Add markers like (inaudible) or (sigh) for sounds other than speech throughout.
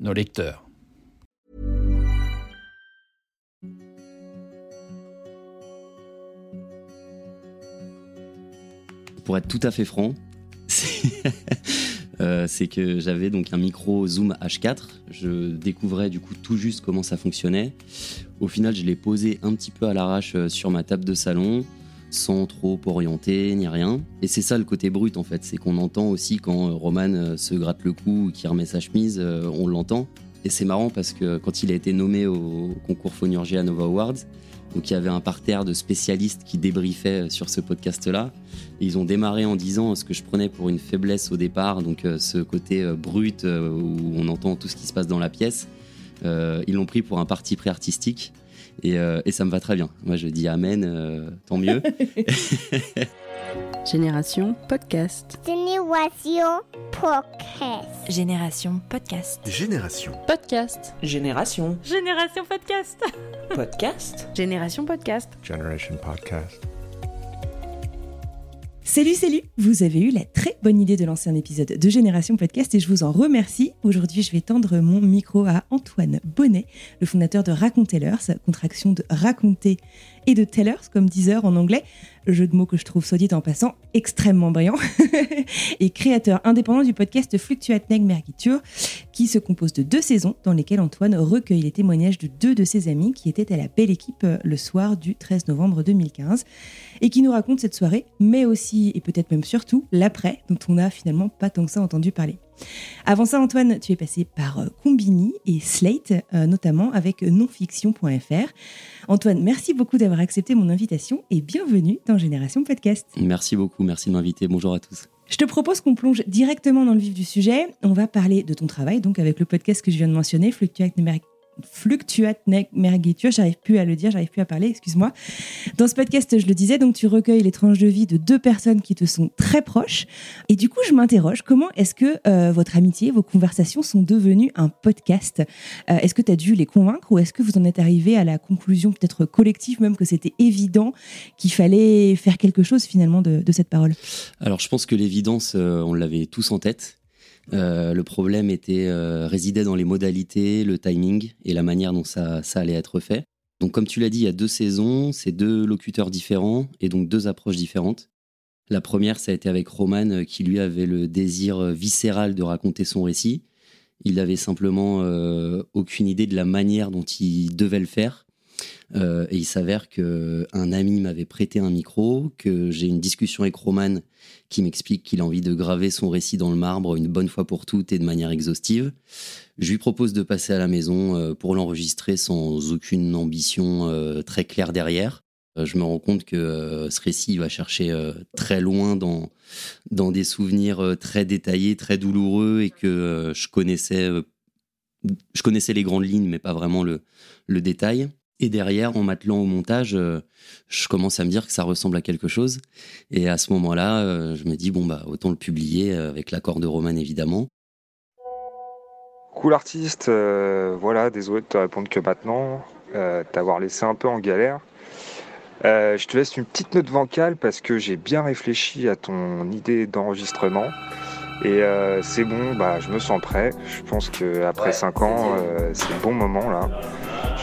nos lecteurs. Pour être tout à fait franc, (laughs) euh, c'est que j'avais donc un micro Zoom H4. Je découvrais du coup tout juste comment ça fonctionnait. Au final, je l'ai posé un petit peu à l'arrache euh, sur ma table de salon sans trop orienter ni rien. Et c'est ça le côté brut en fait, c'est qu'on entend aussi quand euh, Roman euh, se gratte le cou ou qu'il remet sa chemise, euh, on l'entend. Et c'est marrant parce que quand il a été nommé au concours Fonurgia Nova Awards, donc il y avait un parterre de spécialistes qui débriefaient sur ce podcast-là. ils ont démarré en disant ce que je prenais pour une faiblesse au départ, donc ce côté brut où on entend tout ce qui se passe dans la pièce. Ils l'ont pris pour un parti pré-artistique. Euh, et, ça me va très bien. Moi, je dis Amen, euh, tant mieux. (laughs) Génération Podcast. Génération Podcast. Génération Podcast. Génération Podcast. Génération. Génération Podcast. Podcast. Génération Podcast. Generation Podcast. Salut, salut Vous avez eu la très bonne idée de lancer un épisode de Génération Podcast et je vous en remercie. Aujourd'hui, je vais tendre mon micro à Antoine Bonnet, le fondateur de Racontellers, contraction de raconter et de tellers, comme Deezer en anglais, jeu de mots que je trouve, soit dit en passant, extrêmement brillant, (laughs) et créateur indépendant du podcast Fluctuate Mergiture, qui se compose de deux saisons dans lesquelles Antoine recueille les témoignages de deux de ses amis qui étaient à la belle équipe euh, le soir du 13 novembre 2015, et qui nous raconte cette soirée, mais aussi, et peut-être même surtout, l'après, dont on n'a finalement pas tant que ça entendu parler. Avant ça, Antoine, tu es passé par euh, Combini et Slate, euh, notamment avec nonfiction.fr. Antoine, merci beaucoup d'avoir accepté mon invitation et bienvenue dans Génération Podcast. Merci beaucoup, merci de m'inviter. Bonjour à tous. Je te propose qu'on plonge directement dans le vif du sujet. On va parler de ton travail, donc avec le podcast que je viens de mentionner, Fluctuate Numérique fluctuate mergiture, j'arrive plus à le dire, j'arrive plus à parler, excuse-moi. Dans ce podcast, je le disais, donc tu recueilles les tranches de vie de deux personnes qui te sont très proches. Et du coup, je m'interroge, comment est-ce que euh, votre amitié, vos conversations sont devenues un podcast? Euh, Est-ce que tu as dû les convaincre ou est-ce que vous en êtes arrivé à la conclusion peut-être collective même que c'était évident qu'il fallait faire quelque chose finalement de, cette parole? Alors, je pense que l'évidence, euh, on l'avait tous en tête. Euh, le problème était euh, résidait dans les modalités, le timing et la manière dont ça, allait être fait. Donc, comme tu l'as dit, il y a deux saisons, c'est deux locuteurs différents et donc deux approches différentes. La première, ça a été avec Roman, euh, qui lui avait le désir viscéral de raconter son récit. Il avait simplement aucune idée de la manière dont il devait le faire. Et il s'avère qu'un ami m'avait prêté un micro, que j'ai une discussion avec Roman qui m'explique qu'il a envie de graver son récit dans le marbre une bonne fois pour toutes et de manière exhaustive. Je lui propose de passer à la maison euh, pour l'enregistrer sans aucune ambition euh, très claire derrière. Euh, je me rends compte que ce récit va chercher très loin dans, dans des souvenirs très détaillés, très douloureux et que je connaissais, je connaissais les grandes lignes mais pas vraiment le, le détail. Et derrière, en m'attelant au montage, euh, je commence à me dire que ça ressemble à quelque chose. Et à ce moment-là, euh, je me dis, bon, bah, autant le publier euh, avec l'accord de Roman, évidemment. Cool artiste, voilà, désolé de te répondre que maintenant, t'avoir laissé un peu en galère. je te laisse une petite note vocale parce que j'ai bien réfléchi à ton idée d'enregistrement. Et c'est bon, bah, je me sens prêt. Je pense qu'après 5 ans, c'est le bon moment là.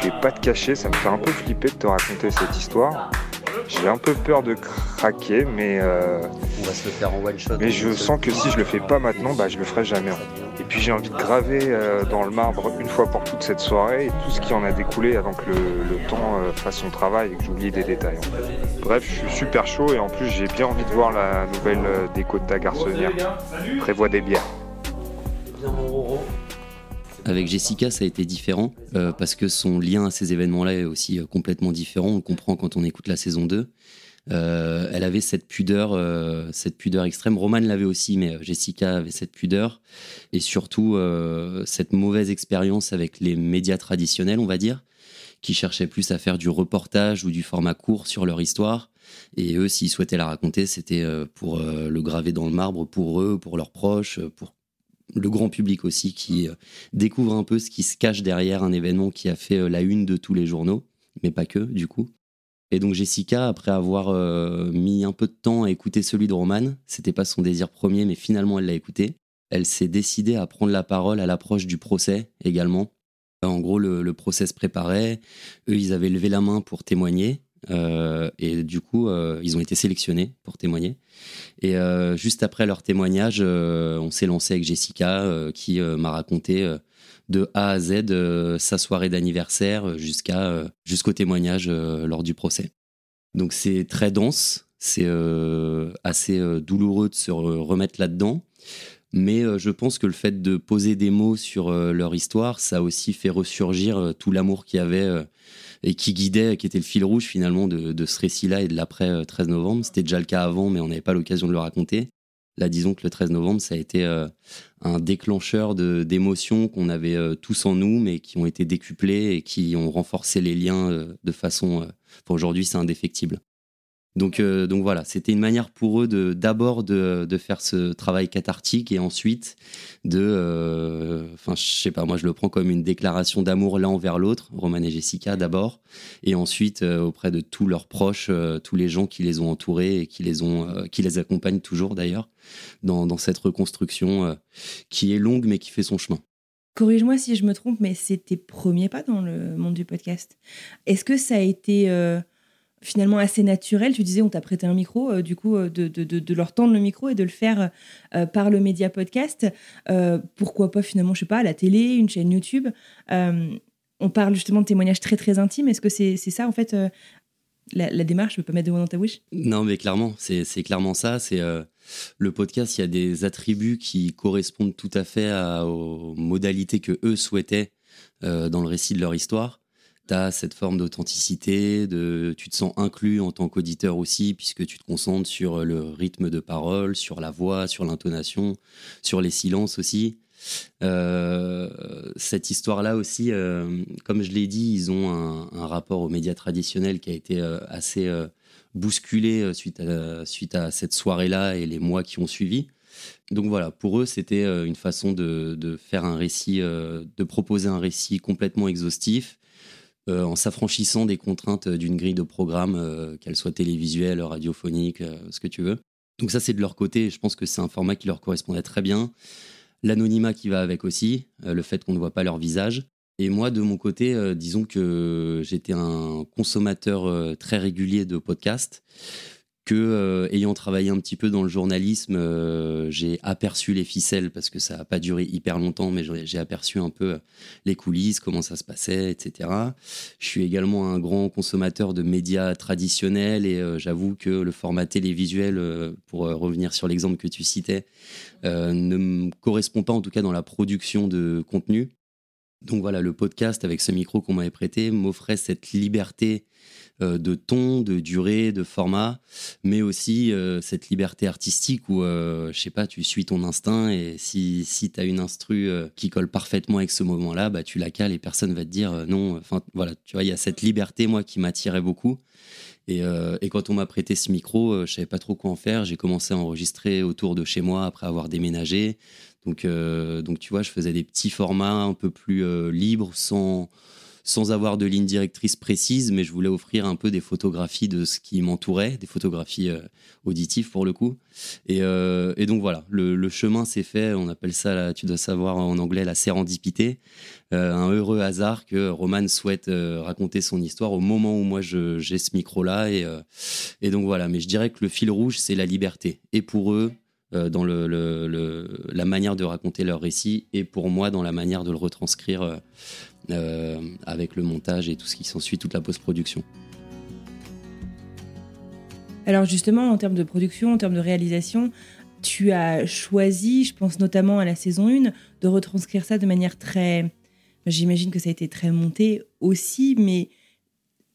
Je vais pas te cacher, ça me fait un peu flipper de te raconter cette histoire. J'ai un peu peur de craquer, mais. Euh, On va se le faire en one shot. Mais je sens que si je le fais pas maintenant, bah, je le ferai jamais. Et puis j'ai envie de graver euh, dans le marbre une fois pour toutes cette soirée et tout ce qui en a découlé avant que le, temps euh, fasse son travail et que j'oublie des détails. Bref, je suis super chaud et en plus j'ai bien envie de voir la nouvelle déco de ta garçonnière. Prévois des bières. Avec Jessica, ça a été différent euh, parce que son lien à ces événements-là est aussi euh, complètement différent. On comprend quand on écoute la saison 2. Euh, elle avait cette pudeur, cette pudeur extrême. Roman l'avait aussi, mais Jessica avait cette pudeur et surtout cette mauvaise expérience avec les médias traditionnels, on va dire, qui cherchaient plus à faire du reportage ou du format court sur leur histoire. Et eux, s'ils souhaitaient la raconter, c'était pour le graver dans le marbre pour eux, pour leurs proches, pour le grand public aussi qui découvre un peu ce qui se cache derrière un événement qui a fait la une de tous les journaux, mais pas que, du coup. Et donc Jessica, après avoir euh, mis un peu de temps à écouter celui de Roman, c'était pas son désir premier, mais finalement elle l'a écouté. Elle s'est décidée à prendre la parole à l'approche du procès également. En gros, le, procès se préparait. Eux, ils avaient levé la main pour témoigner. Euh, et du coup, euh, ils ont été sélectionnés pour témoigner. Et juste après leur témoignage, on s'est lancé avec Jessica, qui m'a raconté de A à Z euh, sa soirée d'anniversaire jusqu'à euh, jusqu'au témoignage euh, lors du procès. Donc c'est très dense, c'est assez douloureux de se remettre là-dedans. Mais je pense que le fait de poser des mots sur leur histoire, ça a aussi fait ressurgir tout l'amour qu'il y avait et qui guidait, qui était le fil rouge finalement de, de ce récit-là et de l'après 13 novembre. C'était déjà le cas avant, mais on n'avait pas l'occasion de le raconter. Là, disons que le 13 novembre, ça a été euh, un déclencheur d'émotions qu'on avait euh, tous en nous, mais qui ont été décuplées et qui ont renforcé les liens euh, de façon. aujourd'hui, c'est indéfectible. Donc, euh, donc voilà, c'était une manière pour eux de d'abord de, de, faire ce travail cathartique et ensuite de, euh, enfin je sais pas, moi je le prends comme une déclaration d'amour l'un envers l'autre, Roman et Jessica d'abord, et ensuite euh, auprès de tous leurs proches, tous les gens qui les ont entourés et qui les ont, qui les accompagnent toujours d'ailleurs dans, dans cette reconstruction qui est longue mais qui fait son chemin. Corrige-moi si je me trompe, mais c'est tes premiers pas dans le monde du podcast. Est-ce que ça a été finalement assez naturel. Tu disais, on t'a prêté un micro, euh, du coup, euh, de, leur tendre le micro et de le faire euh, par le média podcast. pourquoi pas finalement, je sais pas, à la télé, une chaîne YouTube. on parle justement de témoignages très très intimes. Est-ce que c'est ça en fait la, démarche? Je peux pas mettre de mots dans ta bouche Non, mais clairement, c'est clairement ça. C'est le podcast. Il y a des attributs qui correspondent tout à fait aux modalités que eux souhaitaient dans le récit de leur histoire cette forme d'authenticité, tu te sens inclus en tant qu'auditeur aussi, puisque tu te concentres sur le rythme de parole, sur la voix, sur l'intonation, sur les silences aussi. Euh, cette histoire-là aussi, euh, comme je l'ai dit, ils ont un, rapport aux médias traditionnels qui a été euh, assez bousculé suite à, cette soirée-là et les mois qui ont suivi. Donc voilà, pour eux, c'était une façon de, faire un récit, de proposer un récit complètement exhaustif euh, en s'affranchissant des contraintes d'une grille de programme, euh, qu'elle soit télévisuelle, radiophonique, euh, ce que tu veux. Donc ça, c'est de leur côté. Je pense que c'est un format qui leur correspondait très bien. L'anonymat qui va avec aussi, le fait qu'on ne voit pas leur visage. Et moi, de mon côté, disons que j'étais un consommateur très régulier de podcasts que euh, ayant travaillé un petit peu dans le journalisme, euh, j'ai aperçu les ficelles parce que ça n'a pas duré hyper longtemps, mais j'ai aperçu un peu les coulisses, comment ça se passait, etc. Je suis également un grand consommateur de médias traditionnels et euh, j'avoue que le format télévisuel, pour revenir sur l'exemple que tu citais, ne me correspond pas en tout cas dans la production de contenu. Donc voilà, le podcast avec ce micro qu'on m'avait prêté m'offrait cette liberté euh, de ton, de durée, de format, mais aussi euh, cette liberté artistique où, euh, je sais pas, tu suis ton instinct et si, si tu as une instru qui colle parfaitement avec ce moment-là, bah, tu la cales et personne va te dire non. Enfin, voilà, tu vois, il y a cette liberté, moi, qui m'attirait beaucoup. Et, et, quand on m'a prêté ce micro, je savais pas trop quoi en faire. J'ai commencé à enregistrer autour de chez moi après avoir déménagé. Donc, donc tu vois, je faisais des petits formats un peu plus libres, sans, sans avoir de ligne directrice précise, mais je voulais offrir un peu des photographies de ce qui m'entourait, des photographies euh, auditives pour le coup. Et, euh, donc voilà, le, chemin s'est fait, on appelle ça, tu dois savoir en anglais, la sérendipité, euh, un heureux hasard que Roman souhaite raconter son histoire au moment où moi j'ai ce micro-là. Et, donc voilà, mais je dirais que le fil rouge, c'est la liberté. Et pour eux, dans la manière de raconter leur récit et pour moi dans la manière de le retranscrire avec le montage et tout ce qui s'ensuit, toute la post-production. Alors justement, en termes de production, en termes de réalisation, tu as choisi, je pense notamment à la saison 1, de retranscrire ça de manière très... J'imagine que ça a été très monté aussi, mais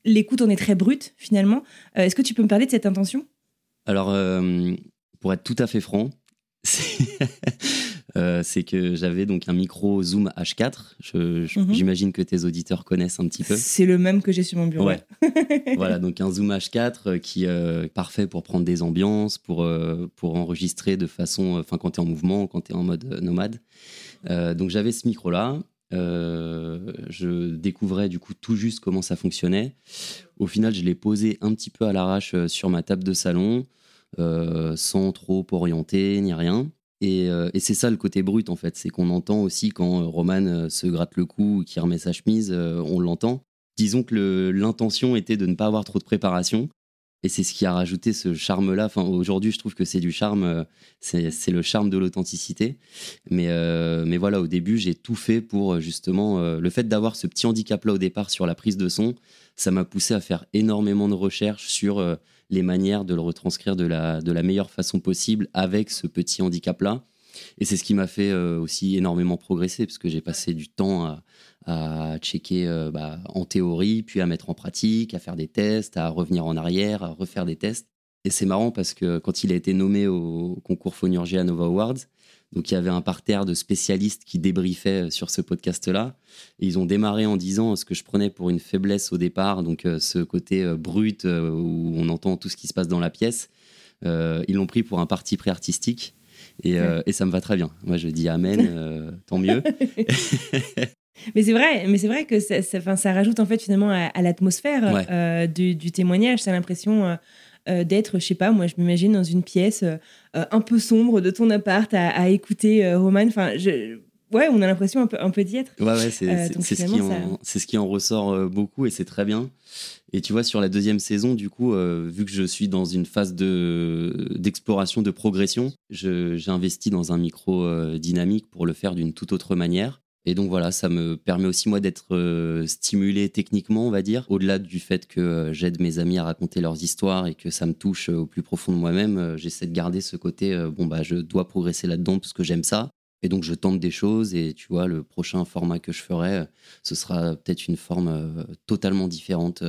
l'écoute en est très brute finalement. Euh, Est-ce que tu peux me parler de cette intention? Alors, euh, pour être tout à fait franc, euh, c'est que j'avais donc un micro Zoom H4. Je- je- Mhm. J'imagine que tes auditeurs connaissent un petit peu. C'est le même que j'ai sur mon bureau. Ouais. (laughs) voilà, donc un Zoom H4 euh, qui euh, est parfait pour prendre des ambiances, pour, euh, pour enregistrer de façon, enfin quand tu es en mouvement, quand tu es en mode euh, nomade. Euh, donc j'avais ce micro-là. Euh, je découvrais du coup tout juste comment ça fonctionnait. Au final, je l'ai posé un petit peu à l'arrache euh, sur ma table de salon, euh, sans trop orienter ni rien. Et, euh, et c'est ça le côté brut en fait, c'est qu'on entend aussi quand euh, Roman euh, se gratte le cou ou qu'il remet sa chemise, on l'entend. Disons que l'intention était de ne pas avoir trop de préparation. Et c'est ce qui a rajouté ce charme-là. Enfin, aujourd'hui, je trouve que c'est du charme, c'est le charme de l'authenticité. Mais, mais voilà, au début, j'ai tout fait pour justement le fait d'avoir ce petit handicap-là au départ sur la prise de son. Ça m'a poussé à faire énormément de recherches sur les manières de le retranscrire de la, de la meilleure façon possible avec ce petit handicap-là. Et c'est ce qui m'a fait euh, aussi énormément progresser, parce que j'ai passé du temps à, à checker euh, bah, en théorie, puis à mettre en pratique, à faire des tests, à revenir en arrière, à refaire des tests. Et c'est marrant parce que quand il a été nommé au concours Phonurgia Nova Awards, donc il y avait un parterre de spécialistes qui débriefaient sur ce podcast-là. Et ils ont démarré en disant ce que je prenais pour une faiblesse au départ, donc euh, ce côté euh, brut euh, où on entend tout ce qui se passe dans la pièce. Euh, ils l'ont pris pour un parti pré-artistique. Et, euh, et ça me va très bien. Moi, je dis Amen, euh, tant mieux. (laughs) Mais c'est vrai, mais c'est vrai que ça, ça, enfin, ça rajoute en fait finalement à, à l'atmosphère Ouais. euh, du, du témoignage. C'est l'impression euh, d'être, je sais pas, moi je m'imagine dans une pièce euh, euh, un peu sombre de ton appart à, à écouter Roman. Enfin, je, ouais, on a l'impression un peu, un peu d'y être. Ouais, ouais, c'est Euh, ce, qui en- c'est ce qui en ressort beaucoup et c'est très bien. Et tu vois, sur la deuxième saison, du coup, euh, vu que je suis dans une phase de- d'exploration, de, progression, j'ai investi dans un micro euh, dynamique pour le faire d'une toute autre manière. Et donc voilà, ça me permet aussi moi d'être euh, stimulé techniquement, on va dire. Au-delà du fait que euh, j'aide mes amis à raconter leurs histoires et que ça me touche euh, au plus profond de moi-même, j'essaie de garder ce côté, bon bah je dois progresser là-dedans parce que j'aime ça. Et donc je tente des choses et tu vois, le prochain format que je ferai, ce sera peut-être une forme totalement différente.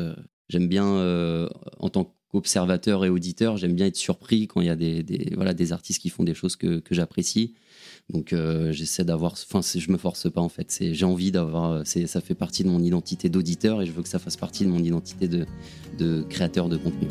J'aime bien, en tant qu'observateur et auditeur, j'aime bien être surpris quand il y a des, voilà, des artistes qui font des choses que j'apprécie. Donc euh, j'essaie d'avoir, enfin je me force pas en fait, j'ai envie d'avoir, c'est ça fait partie de mon identité d'auditeur et je veux que ça fasse partie de mon identité de, de créateur de contenu.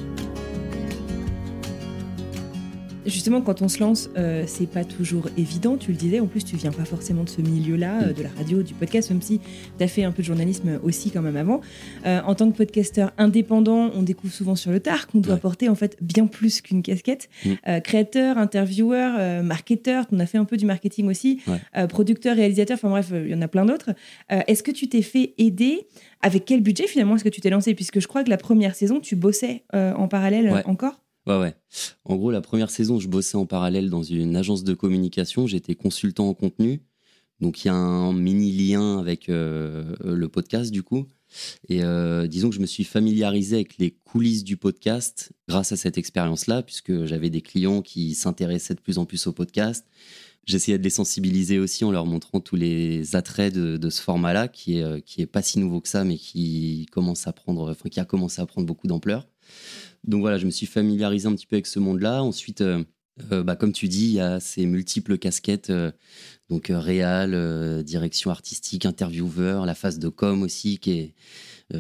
Justement, quand on se lance, euh, c'est pas toujours évident. Tu le disais, en plus, tu viens pas forcément de ce milieu-là, euh, de la radio, du podcast, même si tu as fait un peu de journalisme aussi quand même avant. Euh, en tant que podcasteur indépendant, on découvre souvent sur le tard qu'on doit Ouais. porter en fait bien plus qu'une casquette. Mm. Euh, créateur, intervieweur, marketeur, on a fait un peu du marketing aussi, Ouais. producteur, réalisateur, enfin bref, il y en a plein d'autres. Est-ce que tu t'es fait aider? Avec quel budget finalement est-ce que tu t'es lancé? Puisque je crois que la première saison, tu bossais en parallèle Ouais. encore Ouais, ouais. En gros, la première saison, je bossais en parallèle dans une agence de communication. J'étais consultant en contenu. Donc, il y a un mini lien avec euh, le podcast, du coup. Et euh, disons que je me suis familiarisé avec les coulisses du podcast grâce à cette expérience-là, puisque j'avais des clients qui s'intéressaient de plus en plus au podcast. J'essayais de les sensibiliser aussi en leur montrant tous les attraits de, de ce format-là, qui est, euh, qui est pas si nouveau que ça, mais qui commence à prendre, enfin, qui a commencé à prendre beaucoup d'ampleur. Donc voilà, je me suis familiarisé un petit peu avec ce monde-là. Ensuite, euh, euh, bah, comme tu dis, il y a ces multiples casquettes, euh, donc réal, direction artistique, intervieweur, la phase de com aussi, qui est.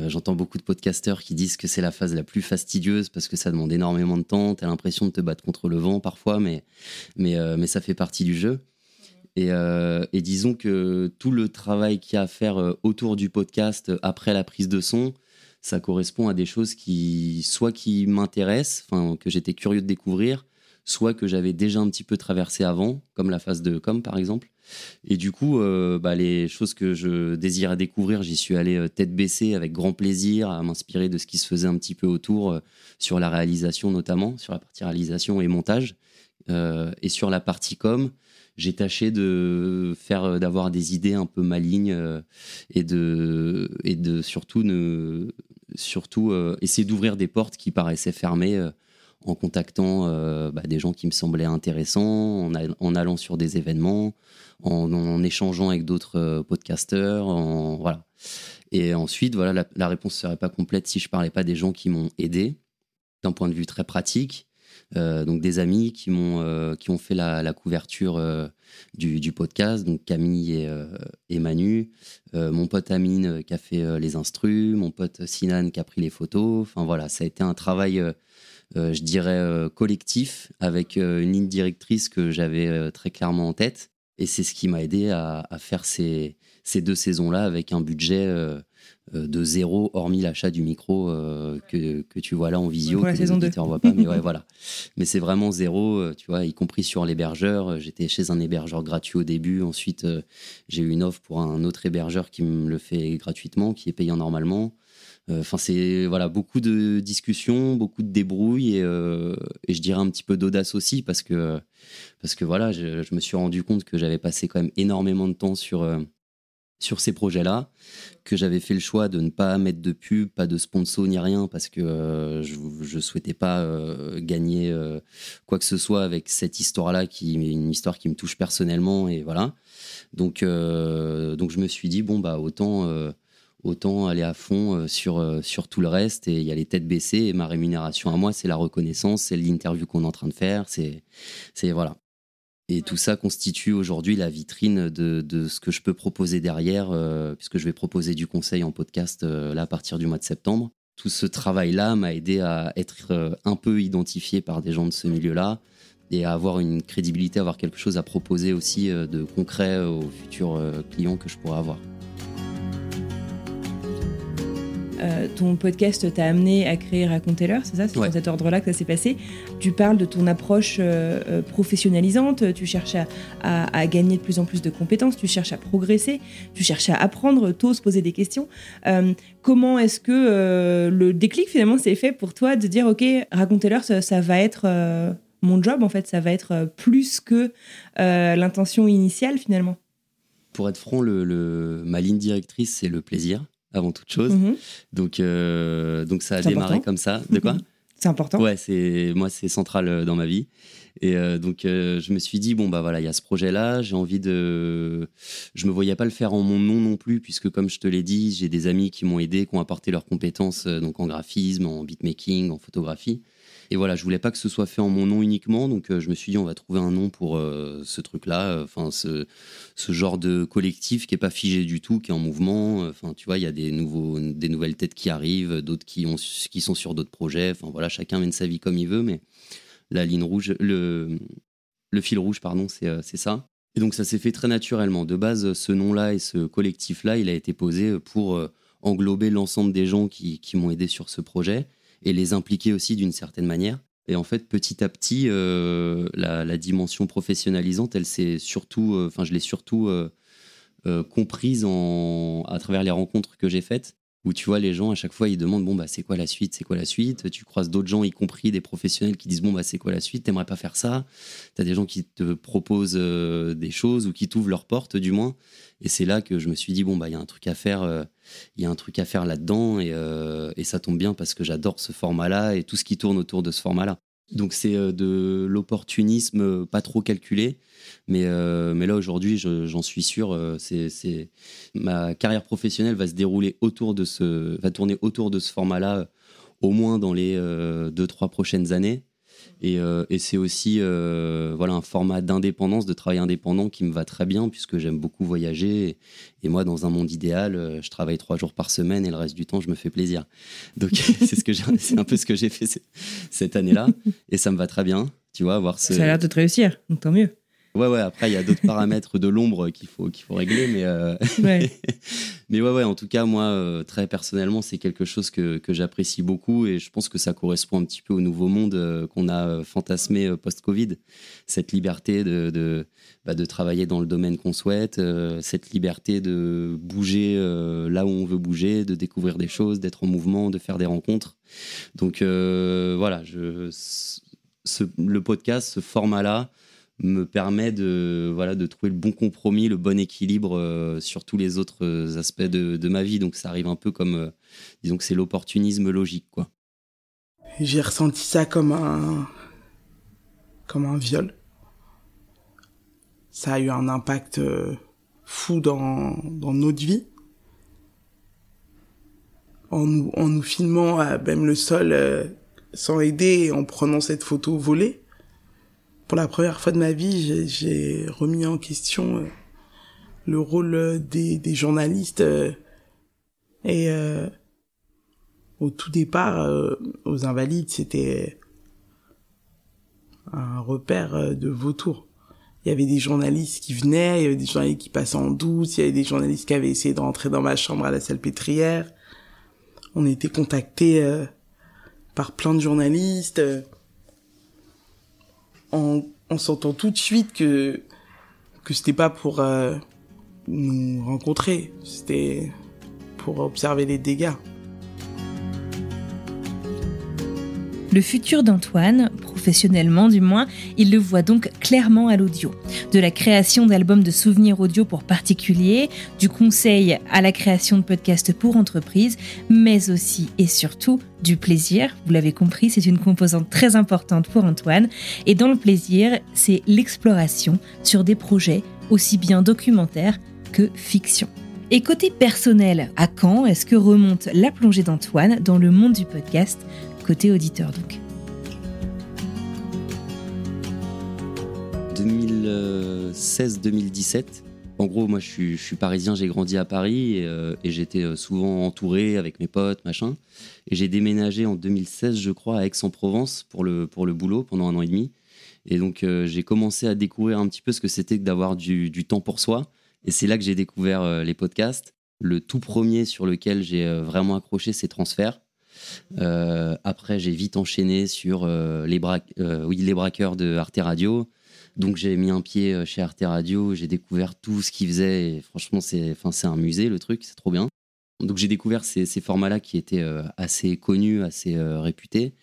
J'entends beaucoup de podcasteurs qui disent que c'est la phase la plus fastidieuse parce que ça demande énormément de temps. Tu as l'impression de te battre contre le vent parfois, mais, mais, mais ça fait partie du jeu. Et, et disons que tout le travail qu'il y a à faire autour du podcast après la prise de son, ça correspond à des choses qui, soit qui m'intéressent, enfin, que j'étais curieux de découvrir, soit que j'avais déjà un petit peu traversé avant, comme la phase de com par exemple. Et du coup, euh, bah, les choses que je désirais découvrir, j'y suis allé euh, tête baissée avec grand plaisir, à m'inspirer de ce qui se faisait un petit peu autour, euh, sur la réalisation notamment, sur la partie réalisation et montage. Et sur la partie com, j'ai tâché de faire d'avoir des idées un peu malignes et de et de surtout ne surtout euh, essayer d'ouvrir des portes qui paraissaient fermées euh, en contactant euh, bah, des gens qui me semblaient intéressants, en, allant sur des événements, en, échangeant avec d'autres euh, podcasteurs, en, voilà. Et ensuite, voilà, la, réponse serait pas complète si je parlais pas des gens qui m'ont aidé d'un point de vue très pratique. Donc des amis qui m'ont qui ont fait la, couverture du, podcast, donc Camille et, euh, Manu, euh, mon pote Amine qui a fait les instrus, mon pote Sinan qui a pris les photos. Enfin voilà, ça a été un travail, je dirais collectif avec une ligne directrice que j'avais très clairement en tête. Et c'est ce qui m'a aidé à, faire ces, deux saisons-là avec un budget euh, de zéro, hormis l'achat du micro euh, que, que, tu vois là en visio, Pour la que saison les auditeurs voient pas, mais ouais, (laughs) voilà. Mais c'est vraiment zéro, euh, tu vois, y compris sur l'hébergeur. J'étais chez un hébergeur gratuit au début. Ensuite, euh, j'ai eu une offre pour un autre hébergeur qui me le fait gratuitement, qui est payant normalement. Enfin, c'est voilà beaucoup de discussions, beaucoup de débrouilles et, et je dirais un petit peu d'audace aussi parce que parce que voilà, je, je, me suis rendu compte que j'avais passé quand même énormément de temps sur sur ces projets-là, que j'avais fait le choix de ne pas mettre de pub, pas de sponsor ni rien, parce que euh, je ne souhaitais pas euh, gagner euh, quoi que ce soit avec cette histoire-là, qui est une histoire qui me touche personnellement, et voilà. Donc, donc je me suis dit, bon, bah, autant, autant aller à fond sur, sur tout le reste, et il y a les têtes baissées, et ma rémunération à moi, c'est la reconnaissance, c'est l'interview qu'on est en train de faire, c'est voilà. Et tout ça constitue aujourd'hui la vitrine de, ce que je peux proposer derrière, euh, puisque je vais proposer du conseil en podcast euh, là à partir du mois de septembre. Tout ce travail-là m'a aidé à être euh, un peu identifié par des gens de ce milieu-là et à avoir une crédibilité, avoir quelque chose à proposer aussi de concret aux futurs clients que je pourrais avoir. Euh, ton podcast t'a amené à créer Racontez-leur, c'est ça? C'est Ouais. dans cet ordre-là que ça s'est passé. Tu parles de ton approche euh, euh, professionnalisante, tu cherches à, à- à gagner de plus en plus de compétences, tu cherches à progresser, tu cherches à apprendre, t'oses poser des questions. Euh, comment est-ce que le déclic finalement s'est fait pour toi de dire ok, Racontez-leur, ça, ça va être mon job en fait, ça va être plus que l'intention initiale finalement? Pour être franc, le, le- ma ligne directrice, c'est le plaisir avant toute chose. Mhm. Donc, euh, donc ça a démarré important. comme ça. De quoi C'est important. Ouais, c'est moi c'est central euh, dans ma vie. Et euh, donc euh, je me suis dit bon bah voilà, il y a ce projet là, j'ai envie de je me voyais pas le faire en mon nom non plus puisque comme je te l'ai dit, j'ai des amis qui m'ont aidé, qui ont apporté leurs compétences donc en graphisme, en beatmaking, en photographie. Et voilà, je voulais pas que ce soit fait en mon nom uniquement, donc euh, je me suis dit on va trouver un nom pour euh, ce truc-là, enfin ce, ce genre de collectif qui est pas figé du tout, qui est en mouvement. Enfin, tu vois, il y a des nouveaux, des nouvelles têtes qui arrivent, d'autres qui ont, qui sont sur d'autres projets. Enfin voilà, chacun mène sa vie comme il veut, mais la ligne rouge, le, le fil rouge, pardon, c'est euh, ça. Et donc ça s'est fait très naturellement. De base, ce nom-là et ce collectif-là, il a été posé pour euh, englober l'ensemble des gens qui, qui m'ont aidé sur ce projet et les impliquer aussi d'une certaine manière. Et en fait, petit à petit, euh, la, dimension professionnalisante, elle s'est surtout, euh, enfin, je l'ai surtout euh, comprise en, à travers les rencontres que j'ai faites, où tu vois les gens à chaque fois ils demandent bon bah c'est quoi la suite, c'est quoi la suite? Tu croises d'autres gens, y compris des professionnels, qui disent bon bah c'est quoi la suite, t'aimerais pas faire ça? T'as des gens qui te proposent euh, des choses ou qui t'ouvrent leurs portes du moins. Et c'est là que je me suis dit bon bah il y a un truc à faire, euh, il y a un truc à faire là-dedans et, euh, et ça tombe bien parce que j'adore ce format-là et tout ce qui tourne autour de ce format-là. Donc c'est euh, de l'opportunisme euh, pas trop calculé, mais, euh, là aujourd'hui je- j'en suis sûr, euh, c'est ma carrière professionnelle va se dérouler autour de ce, va tourner autour de ce format-là, euh, au moins dans les euh, deux trois prochaines années. Et, euh, et c'est aussi euh, voilà un format d'indépendance, de travail indépendant qui me va très bien puisque j'aime beaucoup voyager. Et, moi, dans un monde idéal, euh, je travaille trois jours par semaine et le reste du temps, je me fais plaisir. Donc (laughs) c'est ce un peu ce que j'ai fait cette année-là et ça me va très bien. Tu vois, avoir Ça a l'air de te réussir, donc tant mieux. Ouais, ouais, après, il y a d'autres (laughs) paramètres de l'ombre qu'il faut, qu'il faut régler, mais, euh, Ouais. (laughs) mais ouais, ouais, en tout cas, moi, euh, très personnellement, c'est quelque chose que, que j'apprécie beaucoup et je pense que ça correspond un petit peu au nouveau monde euh, qu'on a euh, fantasmé post-Covid. Cette liberté de, de, bah, de travailler dans le domaine qu'on souhaite, cette liberté de bouger là où on veut bouger, de découvrir des choses, d'être en mouvement, de faire des rencontres. Donc euh, voilà, je, ce, le podcast, ce format-là, me permet de voilà de trouver le bon compromis, le bon équilibre euh, sur tous les autres euh, aspects de, de ma vie. Donc ça arrive un peu comme euh, disons que c'est l'opportunisme logique quoi. J'ai ressenti ça comme un comme un viol. Ça a eu un impact fou dans notre vie. en nous, filmant même le sol sans aider en prenant cette photo volée. Pour la première fois de ma vie, j'ai- remis en question euh, le rôle euh, des, des journalistes. euh, et euh, au tout départ, aux Invalides, c'était un repère de vautours. Il y avait des journalistes qui venaient, il y avait des journalistes qui passaient en douce, il y avait des journalistes qui avaient essayé de rentrer dans ma chambre à la salle pétrière. On était contactés par plein de journalistes en, en sentant tout de suite que que c'était pas pour euh, nous rencontrer, c'était pour observer les dégâts. Le futur d'Antoine, professionnellement du moins, il le voit donc clairement à l'audio. De la création d'albums de souvenirs audio pour particuliers, du conseil à la création de podcasts pour entreprises, mais aussi et surtout du plaisir. Vous l'avez compris, c'est une composante très importante pour Antoine. Et dans le plaisir, c'est l'exploration sur des projets aussi bien documentaires que fiction. Et côté personnel, à quand est-ce que remonte la plongée d'Antoine dans le monde du podcast? Côté auditeur donc. 2016-2017. En gros, moi, je suis, parisien, j'ai grandi à Paris et, euh, j'étais euh, souvent entouré avec mes potes, machin. Et j'ai déménagé en 2016, je crois, à Aix-en-Provence pour le, pour le boulot pendant un an et demi. Et donc, euh, j'ai commencé à découvrir un petit peu ce que c'était que d'avoir du, temps pour soi. Et c'est là que j'ai découvert les podcasts. Le tout premier sur lequel j'ai vraiment accroché, c'est Transfert. Euh, après, j'ai vite enchaîné sur euh, les, bra euh, oui, les braqueurs de Arte Radio. Donc, j'ai mis un pied chez Arte Radio. J'ai découvert tout ce qu'ils faisaient. Franchement, c'est un musée, le truc. C'est trop bien. Donc, j'ai découvert ces, formats-là qui étaient assez connus, assez réputés.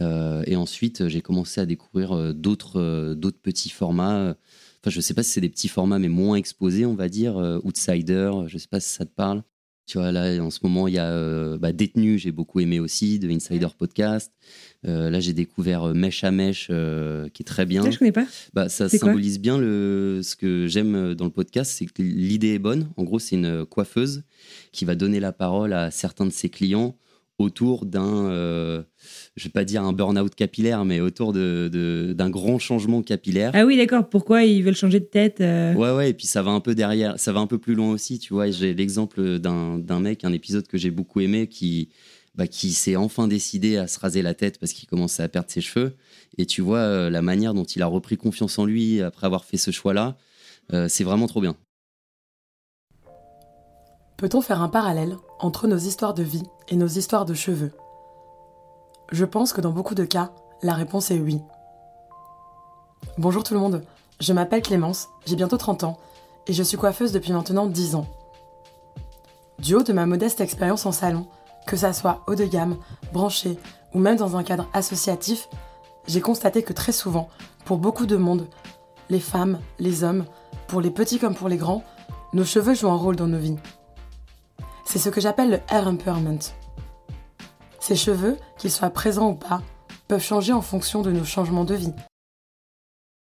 Et ensuite, j'ai commencé à découvrir d'autres d'autres petits formats. Enfin, je sais pas si c'est des petits formats, mais moins exposés, on va dire. Outsider, je sais pas si ça te parle. Tu vois, là, en ce moment, il y a euh, bah, Détenu, j'ai beaucoup aimé aussi, de Insider Podcast. Euh, là, j'ai découvert euh, Mèche à Mèche, euh, qui est très bien. Ah, je connais pas. Bah, ça symbolise bien le, ce que j'aime dans le podcast, c'est que l'idée est bonne. En gros, c'est une coiffeuse qui va donner la parole à certains de ses clients autour d'un, euh, je vais pas dire un burn-out capillaire, mais autour de- de- d'un grand changement capillaire. Ah oui, d'accord. Pourquoi ils veulent changer de tête euh, Ouais, ouais, et puis ça va un peu derrière, ça va un peu plus loin aussi, tu vois. J'ai l'exemple d'un d'un mec, un épisode que j'ai beaucoup aimé, qui, bah, qui s'est enfin décidé à se raser la tête parce qu'il commençait à perdre ses cheveux. Et tu vois euh, la manière dont il a repris confiance en lui après avoir fait ce choix-là, euh, c'est vraiment trop bien. Peut-on faire un parallèle entre nos histoires de vie et nos histoires de cheveux? Je pense que dans beaucoup de cas, la réponse est oui. Bonjour tout le monde, je m'appelle Clémence, j'ai bientôt 30 ans et je suis coiffeuse depuis maintenant 10 ans. Du haut de ma modeste expérience en salon, que ça soit haut de gamme, branché ou même dans un cadre associatif, j'ai constaté que très souvent, pour beaucoup de monde, les femmes, les hommes, pour les petits comme pour les grands, nos cheveux jouent un rôle dans nos vies. C'est ce que j'appelle le hair empowerment. Ces cheveux, qu'ils soient présents ou pas, peuvent changer en fonction de nos changements de vie.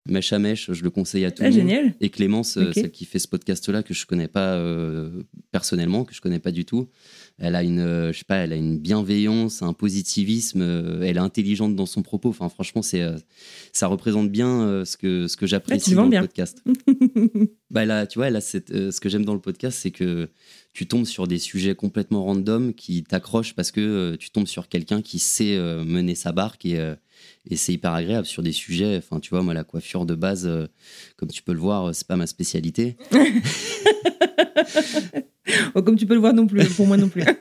Mèche à mèche, je le conseille à tout Ah, le monde. génial. Et Clémence, euh, celle qui fait ce podcast-là, que je connais pas euh, personnellement, que je connais pas du tout, elle a une, euh, je sais pas, elle a une bienveillance, un positivisme, euh, elle est intelligente dans son propos. Enfin, franchement, c'est, euh, ça représente bien ce que ce que j'apprécie dans bien. le podcast. (laughs) bah là, tu vois, euh, ce que j'aime dans le podcast, c'est que tu tombes sur des sujets complètement random qui t'accrochent parce que tu tombes sur quelqu'un qui sait mener sa barque et, et c'est hyper agréable sur des sujets. Enfin, tu vois, moi, la coiffure de base, euh, comme tu peux le voir, euh, c'est pas ma spécialité. (laughs) Oh, Comme tu peux le voir non plus, pour moi non plus. (laughs)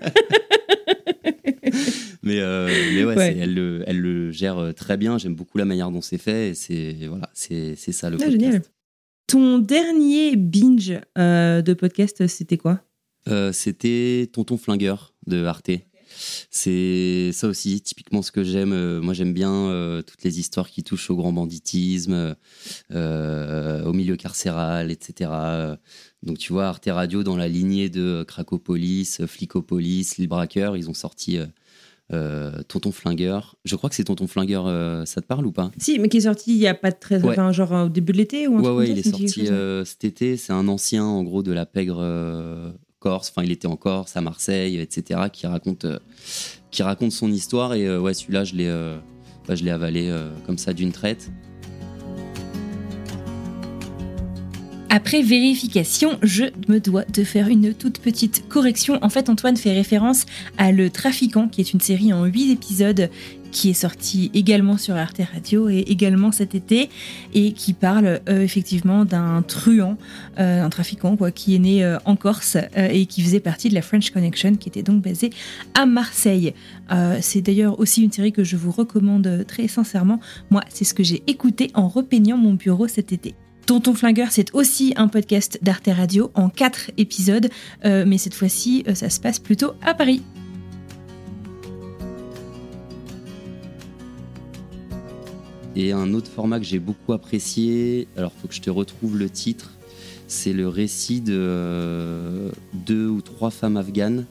Mais, euh, mais ouais, elle, le, elle le gère très bien. J'aime beaucoup la manière dont c'est fait. Et c'est voilà, c'est c'est ça le Ah, podcast. génial. Ton dernier binge euh, de podcast, c'était quoi? C'était Tonton Flingueur de Arte. C'est ça aussi, typiquement ce que j'aime. Euh, moi, j'aime bien euh, toutes les histoires qui touchent au grand banditisme, euh, au milieu carcéral, etc. Donc, tu vois, Arte Radio, dans la lignée de Cracopolis, Flicopolis, Les Braqueurs, ils ont sorti euh, Tonton Flingueur. Je crois que c'est Tonton Flingueur, euh, ça te parle ou pas? Si, mais qui est sorti il y a pas de très. Ouais. Enfin, genre au début de l'été ou un Ouais, truc ouais, il est sorti cet été. C'est un ancien, en gros, de la pègre Corse, enfin il était en Corse, à Marseille, etc., qui raconte, qui raconte son histoire. Et ouais, celui-là, je l'ai, bah, je l'ai avalé comme ça d'une traite. Après vérification, je me dois de faire une toute petite correction. En fait, Antoine fait référence à Le Trafiquant, qui est une série en 8 épisodes qui est sortie également sur Arte Radio et également cet été et qui parle euh, effectivement d'un truand, euh, un trafiquant quoi, qui est né euh, en Corse et qui faisait partie de la French Connection qui était donc basée à Marseille. c'est d'ailleurs aussi une série que je vous recommande très sincèrement. Moi, c'est ce que j'ai écouté en repeignant mon bureau cet été. Tonton Flingueur, c'est aussi un podcast d'Arte Radio en quatre épisodes, euh, mais cette fois-ci, euh, ça se passe plutôt à Paris. Et un autre format que j'ai beaucoup apprécié, alors faut que je te retrouve le titre, c'est le récit de euh, deux ou trois femmes afghanes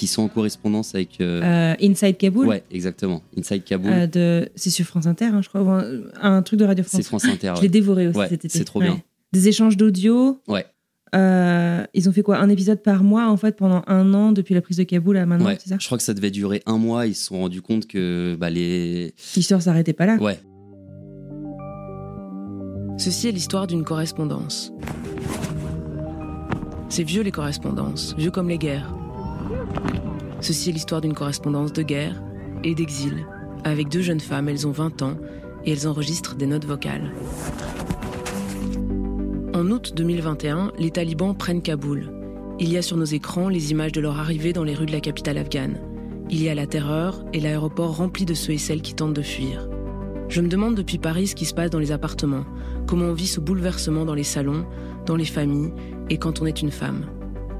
qui sont en correspondance avec. Euh, euh, Inside Kaboul Ouais, exactement. Inside Kaboul. Euh, de... C'est sur France Inter, hein, je crois. Un truc de Radio France. C'est France Inter. je l'ai dévoré aussi cet été. C'est trop bien. Des échanges d'audio. Ouais. ils ont fait quoi Un épisode par mois, en fait, pendant un an, depuis la prise de Kaboul à maintenant, c'est ça Je crois que ça devait durer un mois. Ils se sont rendus compte que bah, les. L'histoire s'arrêtait pas là. Ouais. Ceci est l'histoire d'une correspondance. C'est vieux les correspondances, vieux comme les guerres. Ceci est l'histoire d'une correspondance de guerre et d'exil. Avec deux jeunes femmes, elles ont 20 ans et elles enregistrent des notes vocales. En août 2021, les talibans prennent Kaboul. Il y a sur nos écrans les images de leur arrivée dans les rues de la capitale afghane. Il y a la terreur et l'aéroport rempli de ceux et celles qui tentent de fuir. Je me demande depuis Paris ce qui se passe dans les appartements, comment on vit ce bouleversement dans les salons, dans les familles et quand on est une femme.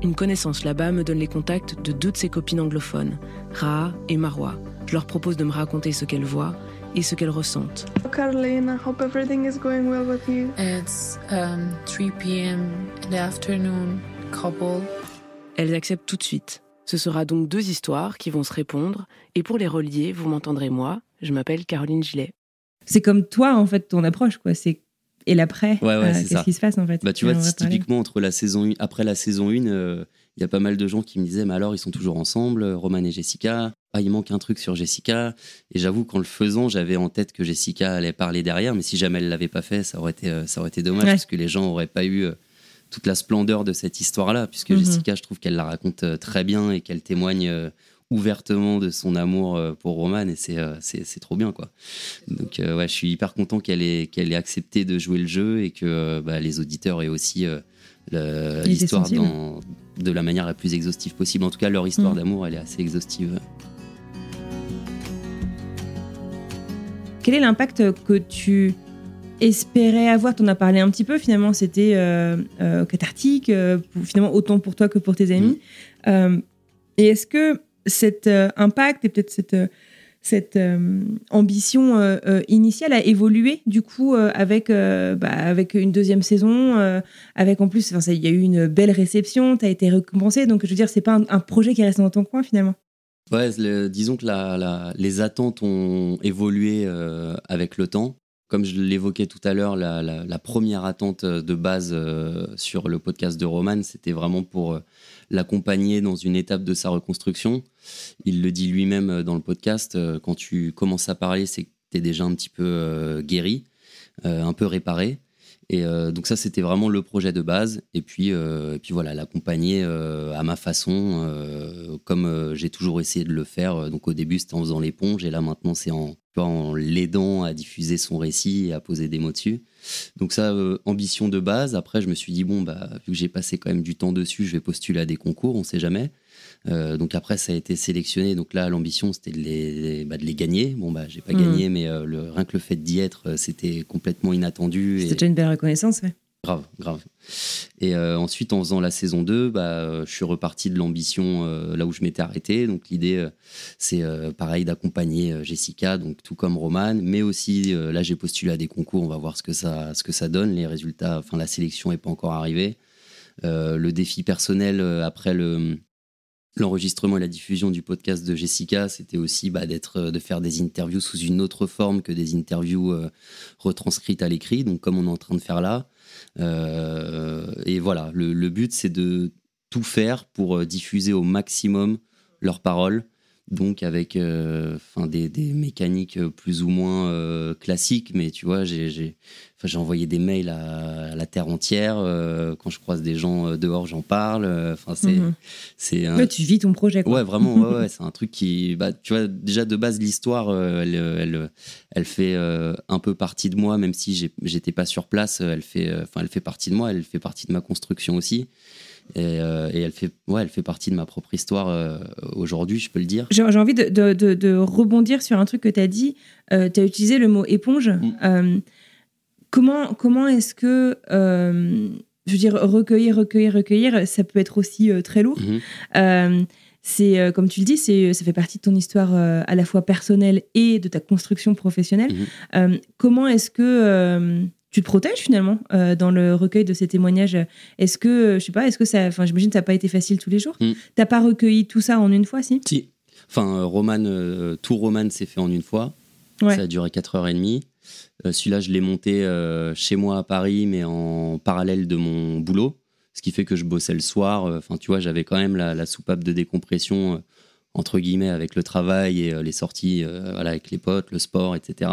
Une connaissance là-bas me donne les contacts de deux de ses copines anglophones, Ra et Marwa. Je leur propose de me raconter ce qu'elles voient et ce qu'elles ressentent. Caroline, I hope everything is going well with you. It's 3 um, p.m. in the afternoon, couple. Elles acceptent tout de suite. Ce sera donc deux histoires qui vont se répondre, et pour les relier, vous m'entendrez moi. Je m'appelle Caroline Gillet. C'est comme toi, en fait, ton approche, quoi. C'est et l'après ouais, ouais, euh, Qu'est-ce qui se passe en fait bah, Tu vois, typiquement entre la saison, après la saison 1, euh, il y a pas mal de gens qui me disaient Mais alors, ils sont toujours ensemble, Roman et Jessica. Ah, il manque un truc sur Jessica. Et j'avoue qu'en le faisant, j'avais en tête que Jessica allait parler derrière, mais si jamais elle l'avait pas fait, ça aurait été, euh, ça aurait été dommage, parce que les gens n'auraient pas eu toute la splendeur de cette histoire-là, puisque mhm. Jessica, je trouve qu'elle la raconte très bien et qu'elle témoigne ouvertement de son amour euh, pour Roman et euh, c'est c'est trop bien quoi. Donc euh, ouais, je suis hyper content qu'elle ait qu'elle ait accepté de jouer le jeu et que bah, les auditeurs aient aussi l'histoire de la manière la plus exhaustive possible. En tout cas, leur histoire mm. d'amour, elle est assez exhaustive. Quel est l'impact que tu espérais avoir? Tu en as parlé un petit peu, finalement, c'était cathartique, finalement autant pour toi que pour tes amis. Mm. et est-ce que cet euh, impact et peut-être cette, euh, cette euh, ambition initiale a évolué du coup avec, bah, avec une deuxième saison, avec en plus, il y a eu une belle réception, tu as été récompensé, donc je veux dire, c'est pas un, projet qui reste dans ton coin finalement. Ouais, disons que les attentes ont évolué avec le temps. Comme je l'évoquais tout à l'heure, la, première attente de base sur le podcast de Roman, c'était vraiment pour l'accompagner dans une étape de sa reconstruction. Il le dit lui-même euh, dans le podcast, euh, quand tu commences à parler, c'est que tu es déjà un petit peu euh, guéri, un peu réparé. Et donc ça, c'était vraiment le projet de base. Et puis, et puis voilà, l'accompagner à ma façon, comme j'ai toujours essayé de le faire. Donc au début, c'était en faisant l'éponge, et là maintenant, c'est en, l'aidant à diffuser son récit et à poser des mots dessus. Donc ça, euh, ambition de base. Après, je me suis dit, bon, bah, vu que j'ai passé quand même du temps dessus, je vais postuler à des concours, on ne sait jamais. Euh, donc après, ça a été sélectionné. Donc là, l'ambition, c'était de les, bah, de les gagner. Bon, bah, j'ai pas mmh. gagné, mais euh, le, rien que le fait d'y être, c'était complètement inattendu. C'était déjà une belle reconnaissance, ouais. Grave, grave. Et euh, ensuite, en faisant la saison 2, bah, euh, je suis reparti de l'ambition euh, là où je m'étais arrêté. Donc l'idée, c'est pareil d'accompagner Jessica, donc tout comme Roman, mais aussi là j'ai postulé à des concours. On va voir ce que ça, ce que ça donne. Les résultats, enfin la sélection n'est pas encore arrivée. le défi personnel après le l'enregistrement et la diffusion du podcast de Jessica, c'était aussi bah, d'être, de faire des interviews sous une autre forme que des interviews retranscrites à l'écrit, donc comme on est en train de faire là. Euh, et voilà, le, but, c'est de tout faire pour diffuser au maximum leurs paroles donc avec euh, des, des, mécaniques plus ou moins euh, classiques mais tu vois j'ai envoyé des mails à, la terre entière euh, quand je croise des gens dehors j'en parle enfin c'est Mhm. c'est un- tu vis ton projet. Quoi. ouais vraiment ouais, ouais, (laughs) c'est un truc qui bah tu vois déjà de base l'histoire elle, elle elle fait un peu partie de moi même si j'étais pas sur place elle fait enfin elle fait partie de moi elle fait partie de ma construction aussi et, euh, et elle fait ouais elle fait partie de ma propre histoire euh, aujourd'hui je peux le dire J'ai envie de, de- de- de rebondir sur un truc que tu as dit. tu as utilisé le mot éponge. Mm. Euh, comment comment est-ce que, euh, je veux dire, recueillir, recueillir, recueillir, ça peut être aussi euh, très lourd. Mhm. Euh, c'est euh, comme tu le dis, c'est ça fait partie de ton histoire euh, à la fois personnelle et de ta construction professionnelle. Mhm. Euh, comment est-ce que euh, tu te protèges finalement euh, dans le recueil de ces témoignages? Est-ce que je sais pas, est-ce que ça, enfin j'imagine que ça n'a pas été facile tous les jours. Mm. T'as pas recueilli tout ça en une fois, si? Si. Enfin, euh, Roman, euh, tout Roman s'est fait en une fois. Ouais. Ça a duré 4h30. Euh, Celui-là, je l'ai monté euh, chez moi à Paris, mais en parallèle de mon boulot. Ce qui fait que je bossais le soir. Euh, Enfin, tu vois, j'avais quand même la, la soupape de décompression, euh, entre guillemets, avec le travail et euh, les sorties euh, voilà, avec les potes, le sport, etc.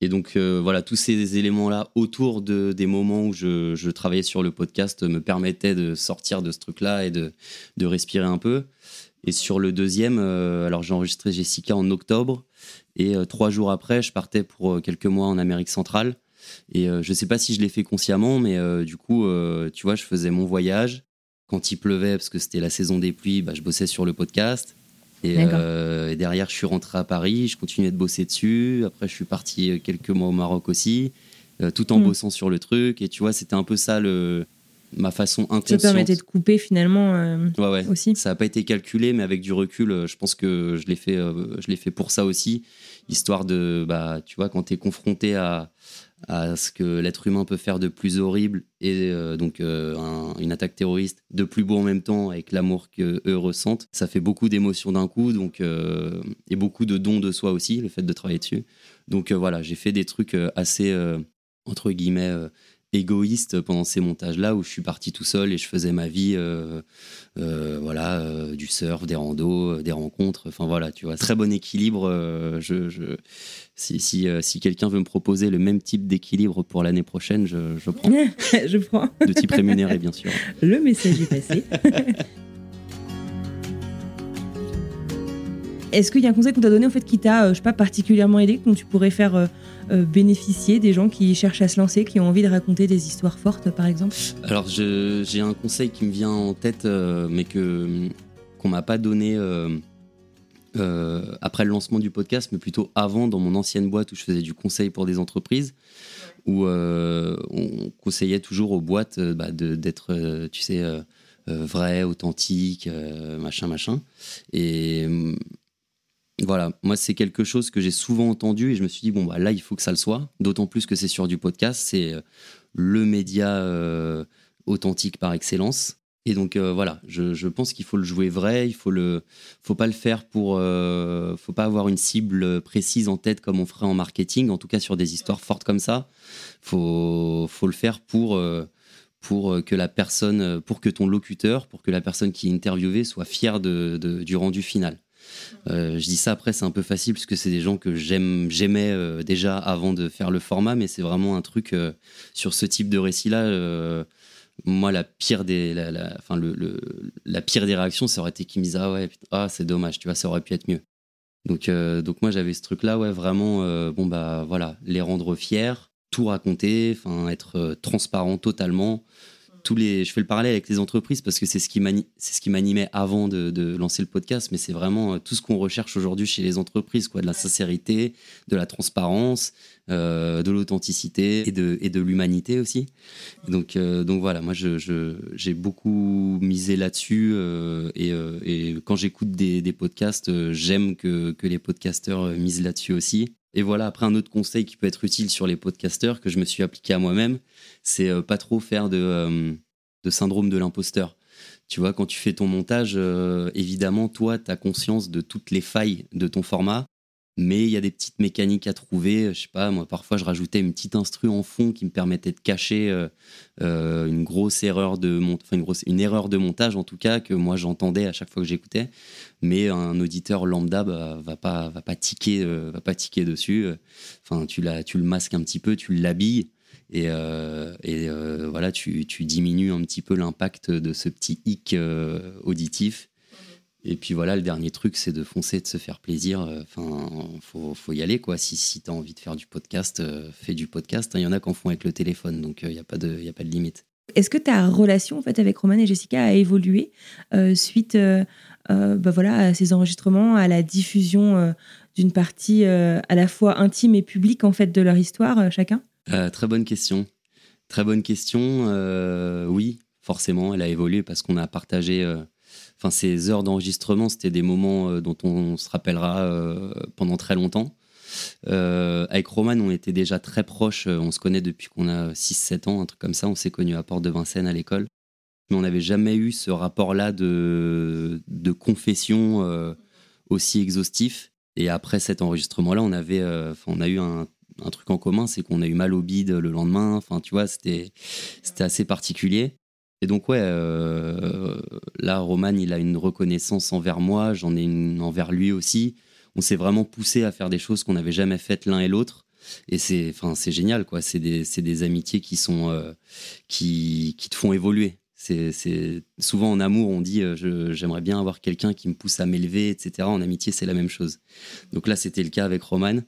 Et donc, euh, voilà, tous ces éléments-là autour de, des moments où je, travaillais sur le podcast me permettaient de sortir de ce truc-là et de, de respirer un peu. Et sur le deuxième, euh, alors j'ai enregistré Jessica en octobre. Et euh, trois jours après, je partais pour quelques mois en Amérique centrale. Et je sais pas si je l'ai fait consciemment, mais du coup, tu vois, je faisais mon voyage. Quand il pleuvait, parce que c'était la saison des pluies, bah, je bossais sur le podcast. Et, euh, et derrière, je suis rentré à Paris, je continuais de bosser dessus. Après, je suis parti euh, quelques mois au Maroc aussi, euh, tout en Mm. bossant sur le truc. Et tu vois, c'était un peu ça le, ma façon Ça inconsciente. permettait de couper finalement. euh, Ouais, ouais. Aussi. Ça n'a pas été calculé, mais avec du recul, je pense que je l'ai fait, je l'ai fait pour ça aussi, histoire de, bah, tu vois, quand tu es confronté à, à ce que l'être humain peut faire de plus horrible et euh, donc euh, un- une attaque terroriste de plus beau en même temps avec l'amour que eux ressentent, ça fait beaucoup d'émotions d'un coup, donc euh, et beaucoup de dons de soi aussi, le fait de travailler dessus. Donc voilà, j'ai fait des trucs assez entre guillemets égoïste pendant ces montages-là où je suis parti tout seul et je faisais ma vie, euh, euh, voilà, euh, du surf, des randos, des rencontres. Enfin voilà, tu vois, très bon équilibre. je, je- si si, si quelqu'un veut me proposer le même type d'équilibre pour l'année prochaine, je, je prends. (laughs) je prends. De type rémunéré, bien sûr. Le message est passé. (laughs) Est-ce qu'il y a un conseil qu'on t'a donné en fait qui t'a, euh, pas, particulièrement aidé, dont tu pourrais faire euh, euh, bénéficier des gens qui cherchent à se lancer, qui ont envie de raconter des histoires fortes, par exemple? Alors j'ai un conseil qui me vient en tête, mais que qu'on m'a pas donné après le lancement du podcast, mais plutôt avant dans mon ancienne boîte où je faisais du conseil pour des entreprises, où on conseillait toujours aux boîtes bah, d'être, tu sais, vrai, authentique, machin, machin. Et voilà, moi c'est quelque chose que j'ai souvent entendu et je me suis dit bon bah là il faut que ça le soit, d'autant plus que c'est sur du podcast, c'est euh, le média euh, authentique par excellence. Et donc euh, voilà, je, pense qu'il faut le jouer vrai, il faut faut pas le faire pour, euh, faut pas avoir une cible précise en tête comme on ferait en marketing, en tout cas sur des histoires fortes comme ça. Faut, faut le faire pour, pour que la personne, pour que ton locuteur, pour que la personne qui est interviewée soit fière de- du rendu final. Euh, je dis ça après, c'est un peu facile parce que c'est des gens que j'aimais euh, déjà avant de faire le format, mais c'est vraiment un truc euh, sur ce type de récit-là. moi, la pire des, la, la- pire des réactions, ça aurait été qu'ils me disent ah ouais, ah c'est dommage, tu vois, ça aurait pu être mieux. Donc, donc moi j'avais ce truc-là, ouais, vraiment, bon bah voilà, les rendre fiers, tout raconter, enfin être transparent totalement. Tous les, je fais le parallèle avec les entreprises parce que c'est ce qui c'est ce qui m'animait avant de, de lancer le podcast, mais c'est vraiment euh, tout ce qu'on recherche aujourd'hui chez les entreprises, quoi, de la sincérité, de la transparence, euh, de l'authenticité et de, et de l'humanité aussi. Donc, euh, donc voilà, moi je, je- j'ai beaucoup misé là-dessus et, et quand j'écoute des, des podcasts, j'aime que, que les podcasteurs misent là-dessus aussi. Et voilà, après un autre conseil qui peut être utile sur les podcasteurs que je me suis appliqué à moi-même, c'est euh, pas trop faire de, euh, de syndrome de l'imposteur. Tu vois, quand tu fais ton montage, euh, évidemment, toi, tu as conscience de toutes les failles de ton format. Mais il y a des petites mécaniques à trouver. Je sais pas, moi, parfois, je rajoutais une petite instru en fond qui me permettait de cacher une grosse erreur de mont- enfin, une grosse, une erreur de montage en tout cas que moi j'entendais à chaque fois que j'écoutais. Mais un auditeur lambda bah, va pas, va pas tiquer, euh, va pas tiquer dessus. Enfin, tu la, tu le masques un petit peu, tu l'habilles. Et, euh, et euh, voilà, tu, tu diminues un petit peu l'impact de ce petit hic auditif. Et puis voilà, le dernier truc, c'est de foncer, de se faire plaisir. Enfin, faut, faut y aller, quoi. Si, si tu as envie de faire du podcast, fais du podcast. Il y en a qui en font avec le téléphone, donc il n'y a, pas de- y a pas de limite. Est-ce que ta relation en fait avec Roman et Jessica a évolué euh, suite euh, euh, bah voilà, à ces enregistrements, à la diffusion d'une partie à la fois intime et publique en fait de leur histoire chacun? Très bonne question. Très bonne question. Oui, forcément, elle a évolué parce qu'on a partagé. Enfin, ces heures d'enregistrement, c'était des moments dont on se rappellera pendant très longtemps. Euh, avec Roman, on était déjà très proches. euh, On se connaît depuis qu'on a 6-7 ans, un truc comme ça. On s'est connus à Porte de Vincennes à l'école. Mais on n'avait jamais eu ce rapport-là de, de confession euh, aussi exhaustif. Et après cet enregistrement-là, on, avait, on a eu un, un truc en commun, c'est qu'on a eu mal au bide le lendemain. Enfin, tu vois, c'était assez particulier. Et donc, ouais, là, Roman, il a une reconnaissance envers moi, j'en ai une envers lui aussi. On s'est vraiment poussé à faire des choses qu'on n'avait jamais faites l'un et l'autre. Et c'est, enfin, c'est génial, quoi. C'est des, des amitiés qui sont, euh, qui, qui te font évoluer. C'est, souvent en amour, on dit, euh, j'aimerais bien avoir quelqu'un qui me pousse à m'élever, etc. En amitié, c'est la même chose. Donc là, c'était le cas avec Roman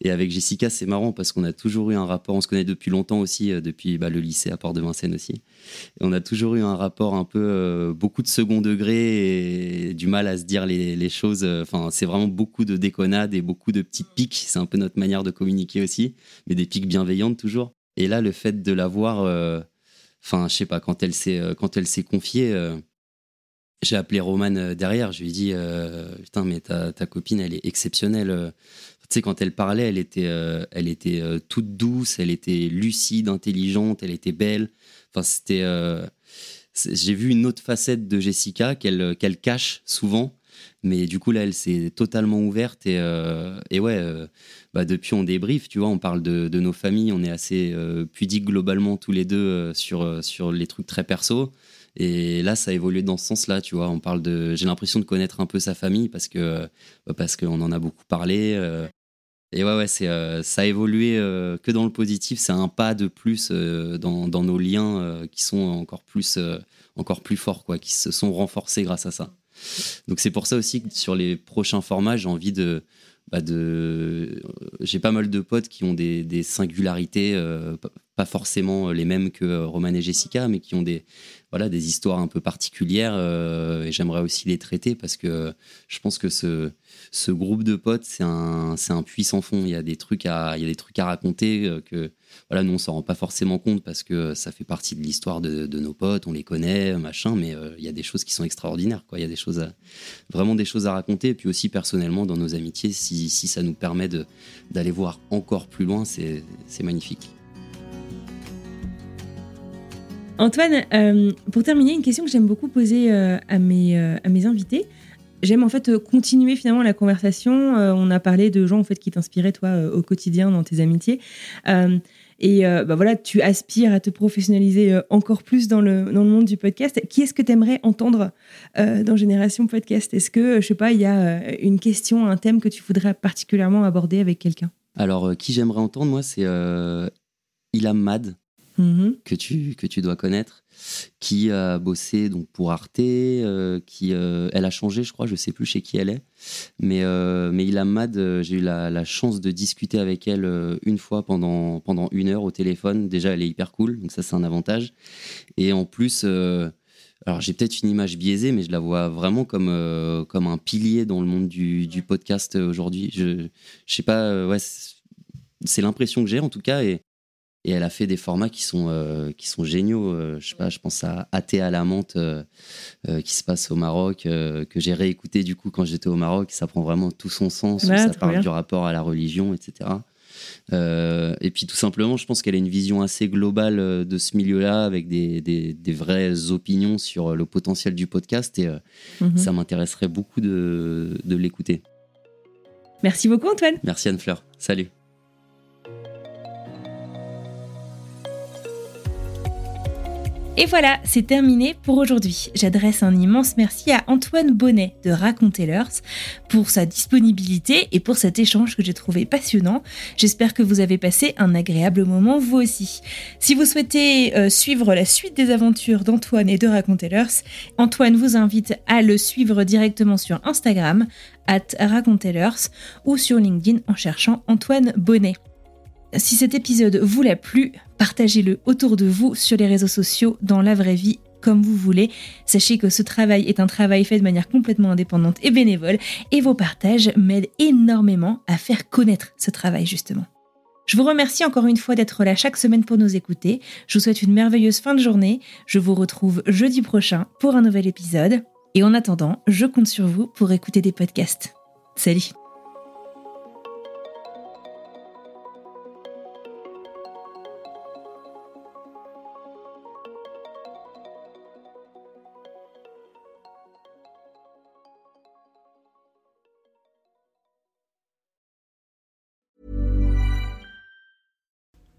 et avec Jessica. C'est marrant parce qu'on a toujours eu un rapport. On se connaît depuis longtemps aussi, euh, depuis bah, le lycée à Port-de-Vincennes aussi. Et on a toujours eu un rapport un peu euh, beaucoup de second degré et du mal à se dire les, choses. Enfin, c'est vraiment beaucoup de déconnades et beaucoup de petites piques. C'est un peu notre manière de communiquer aussi, mais des piques bienveillantes toujours. Et là, le fait de la voir, euh, enfin, je sais pas, quand elle s'est euh, quand elle s'est confiée. euh, j'ai appelé Romane euh, derrière, je lui ai dit Putain, mais ta, ta copine, elle est exceptionnelle. Tu sais, quand elle parlait, elle était, elle était toute douce, elle était lucide, intelligente, elle était belle. Enfin, c'était. J'ai vu une autre facette de Jessica qu'elle cache souvent. Mais du coup, là, elle s'est totalement ouverte. Et, et ouais, bah, depuis, on débrief, tu vois, on parle de, nos familles. On est assez euh, pudiques globalement tous les deux euh, sur, euh, sur les trucs très perso. Et là, ça a évolué dans ce sens-là, tu vois. On parle de. J'ai l'impression de connaître un peu sa famille parce que parce qu'on en a beaucoup parlé. et ouais, ouais, c'est ça a évolué que dans le positif. C'est un pas de plus dans, dans nos liens qui sont encore plus encore plus forts, quoi, qui se sont renforcés grâce à ça. Donc c'est pour ça aussi que sur les prochains formats, j'ai envie de j'ai pas mal de potes qui ont des, singularités euh, pas forcément les mêmes que euh, Roman et Jessica mais qui ont des voilà des histoires un peu particulières euh, et j'aimerais aussi les traiter parce que je pense que ce ce groupe de potes c'est un c'est un puits sans fond. Il y a des trucs à il y a des trucs à raconter euh, que voilà nous on s'en rend pas forcément compte parce que ça fait partie de l'histoire de, de nos potes on les connaît machin mais euh, il y a des choses qui sont extraordinaires quoi. Il y a des choses à, vraiment des choses à raconter. Et puis aussi personnellement dans nos amitiés si, si ça nous permet de d'aller voir encore plus loin c'est c'est magnifique. Antoine, euh, pour terminer, une question que j'aime beaucoup poser à, mes, à mes invités. J'aime en fait euh, continuer finalement la conversation. Euh, on a parlé de gens en fait qui t'inspiraient toi euh, au quotidien dans tes amitiés. Et bah voilà, tu aspires à te professionnaliser encore plus dans le, dans le monde du podcast. Qui est-ce que tu aimerais entendre dans Génération Podcast? Est-ce que, je sais pas, il y a une question, un thème que tu voudrais particulièrement aborder avec quelqu'un? Alors qui j'aimerais entendre moi c'est Ilham Mad Mhm. que tu que tu dois connaître qui a bossé donc pour Arte euh, qui euh, elle a changé je crois je sais plus chez qui elle est mais euh, mais Ilham Mad euh, j'ai eu la, chance de discuter avec elle une fois pendant pendant une heure au téléphone déjà elle est hyper cool donc ça c'est un avantage et en plus alors j'ai peut-être une image biaisée, mais je la vois vraiment comme, comme un pilier dans le monde du, du podcast aujourd'hui. Je, je sais pas, ouais, c'est l'impression que j'ai en tout cas. Et elle a fait des formats qui sont, euh, qui sont géniaux. Euh, je sais pas, je pense à Athée à la menthe euh, qui se passe au Maroc, que j'ai réécouté du coup quand j'étais au Maroc. Ça prend vraiment tout son sens. Ouais, ça parle bien. du rapport à la religion, etc. Et puis tout simplement, je pense qu'elle a une vision assez globale de ce milieu-là, avec des, des, des vraies opinions sur le potentiel du podcast. Et Mhm. ça m'intéresserait beaucoup de, de l'écouter. Merci beaucoup Antoine. Merci Anne-Fleur. Salut. Et voilà, c'est terminé pour aujourd'hui. J'adresse un immense merci à Antoine Bonnet de Raconter L'Earth pour sa disponibilité et pour cet échange que j'ai trouvé passionnant. J'espère que vous avez passé un agréable moment vous aussi. Si vous souhaitez euh, suivre la suite des aventures d'Antoine et de Raconter L'Earth, Antoine vous invite à le suivre directement sur Instagram, at L'Earth, ou sur LinkedIn en cherchant Antoine Bonnet. Si cet épisode vous l'a plu, partagez-le autour de vous sur les réseaux sociaux, dans la vraie vie, comme vous voulez. Sachez que ce travail est un travail fait de manière complètement indépendante et bénévole, et vos partages m'aident énormément à faire connaître ce travail justement. Je vous remercie encore une fois d'être là chaque semaine pour nous écouter. Je vous souhaite une merveilleuse fin de journée. Je vous retrouve jeudi prochain pour un nouvel épisode. Et en attendant, je compte sur vous pour écouter des podcasts. Salut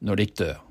når de ikke dør.